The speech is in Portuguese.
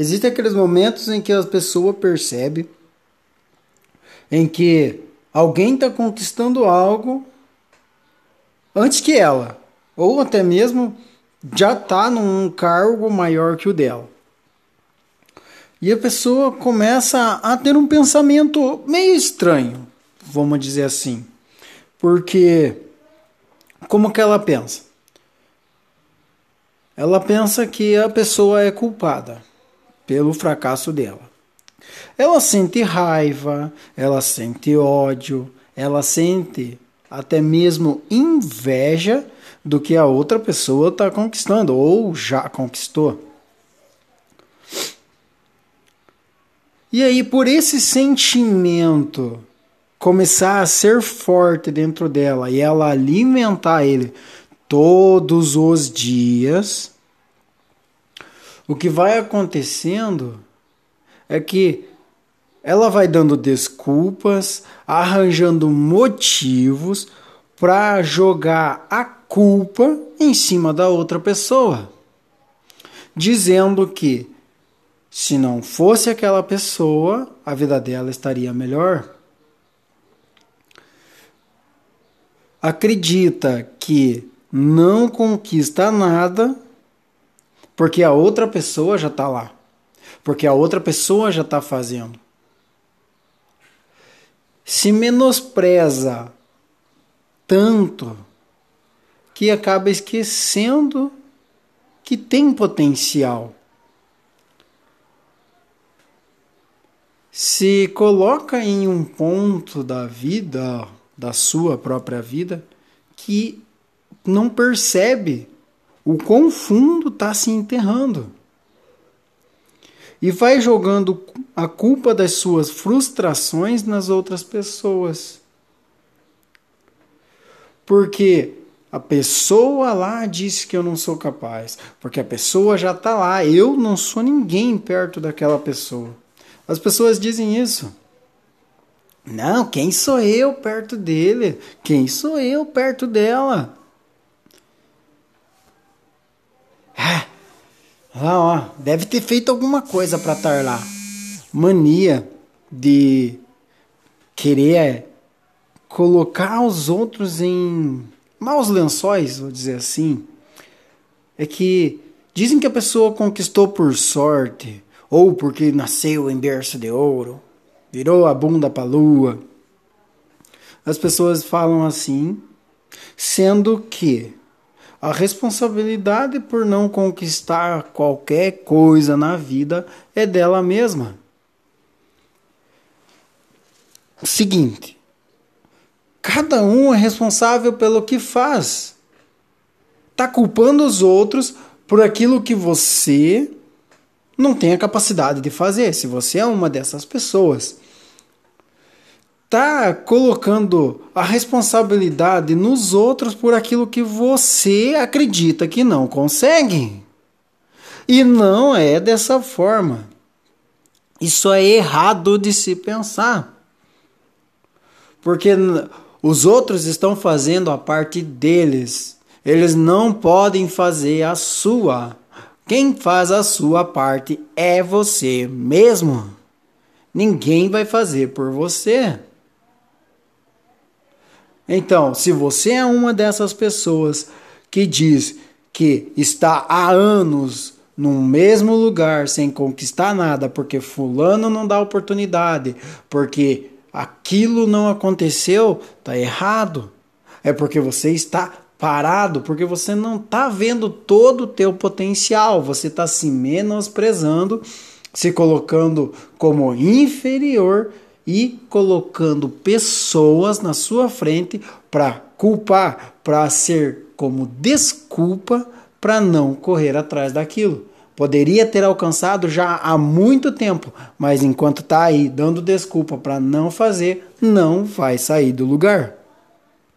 Existem aqueles momentos em que a pessoa percebe em que alguém está conquistando algo antes que ela, ou até mesmo já está num cargo maior que o dela. E a pessoa começa a ter um pensamento meio estranho, vamos dizer assim. Porque como que ela pensa? Ela pensa que a pessoa é culpada pelo fracasso dela. Ela sente raiva, ela sente ódio, ela sente até mesmo inveja do que a outra pessoa está conquistando ou já conquistou. E aí, por esse sentimento começar a ser forte dentro dela e ela alimentar ele todos os dias, o que vai acontecendo é que ela vai dando desculpas, arranjando motivos para jogar a culpa em cima da outra pessoa, dizendo que se não fosse aquela pessoa, a vida dela estaria melhor. acredita que não conquista nada porque a outra pessoa já está lá, porque a outra pessoa já está fazendo. Se menospreza tanto que acaba esquecendo que tem potencial. Se coloca em um ponto da vida da sua própria vida que não percebe o quão fundo está se enterrando. E vai jogando a culpa das suas frustrações nas outras pessoas. Porque a pessoa lá disse que eu não sou capaz. Porque a pessoa já está lá. Eu não sou ninguém perto daquela pessoa. As pessoas dizem isso. Não, quem sou eu perto dele? Quem sou eu perto dela? Ó, deve ter feito alguma coisa para estar lá. Mania de querer colocar os outros em maus lençóis, vou dizer assim. É que dizem que a pessoa conquistou por sorte ou porque nasceu em berço de ouro virou a bunda para lua. As pessoas falam assim, sendo que a responsabilidade por não conquistar qualquer coisa na vida é dela mesma. Seguinte, cada um é responsável pelo que faz. Tá culpando os outros por aquilo que você não tem a capacidade de fazer, se você é uma dessas pessoas. Tá colocando a responsabilidade nos outros por aquilo que você acredita que não consegue. E não é dessa forma. Isso é errado de se pensar. Porque os outros estão fazendo a parte deles. Eles não podem fazer a sua. Quem faz a sua parte é você mesmo. Ninguém vai fazer por você. Então, se você é uma dessas pessoas que diz que está há anos no mesmo lugar sem conquistar nada porque fulano não dá oportunidade, porque aquilo não aconteceu, tá errado. É porque você está parado porque você não está vendo todo o teu potencial, você está se menosprezando, se colocando como inferior e colocando pessoas na sua frente para culpar, para ser como desculpa para não correr atrás daquilo. Poderia ter alcançado já há muito tempo, mas enquanto está aí dando desculpa para não fazer, não vai sair do lugar.